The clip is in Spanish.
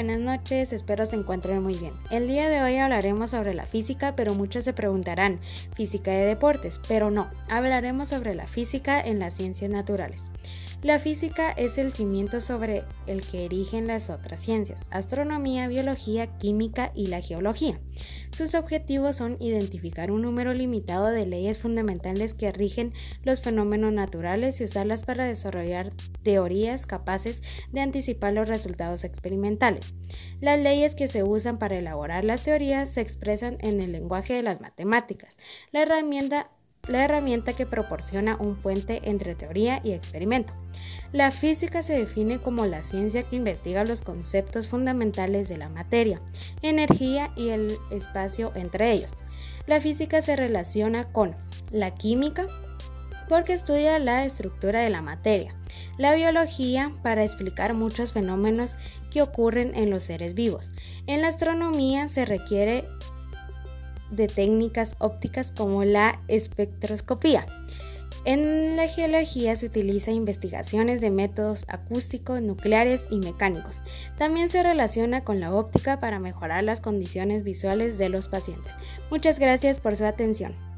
buenas noches, espero se encuentren muy bien. El día de hoy hablaremos sobre la física, pero muchos se preguntarán, física de deportes, pero no, hablaremos sobre la física en las ciencias naturales. La física es el cimiento sobre el que erigen las otras ciencias, astronomía, biología, química y la geología. Sus objetivos son identificar un número limitado de leyes fundamentales que rigen los fenómenos naturales y usarlas para desarrollar teorías capaces de anticipar los resultados experimentales. Las leyes que se usan para elaborar las teorías se expresan en el lenguaje de las matemáticas. La herramienta la herramienta que proporciona un puente entre teoría y experimento. La física se define como la ciencia que investiga los conceptos fundamentales de la materia, energía y el espacio entre ellos. La física se relaciona con la química porque estudia la estructura de la materia, la biología para explicar muchos fenómenos que ocurren en los seres vivos. En la astronomía se requiere de técnicas ópticas como la espectroscopía. En la geología se utiliza investigaciones de métodos acústicos, nucleares y mecánicos. También se relaciona con la óptica para mejorar las condiciones visuales de los pacientes. Muchas gracias por su atención.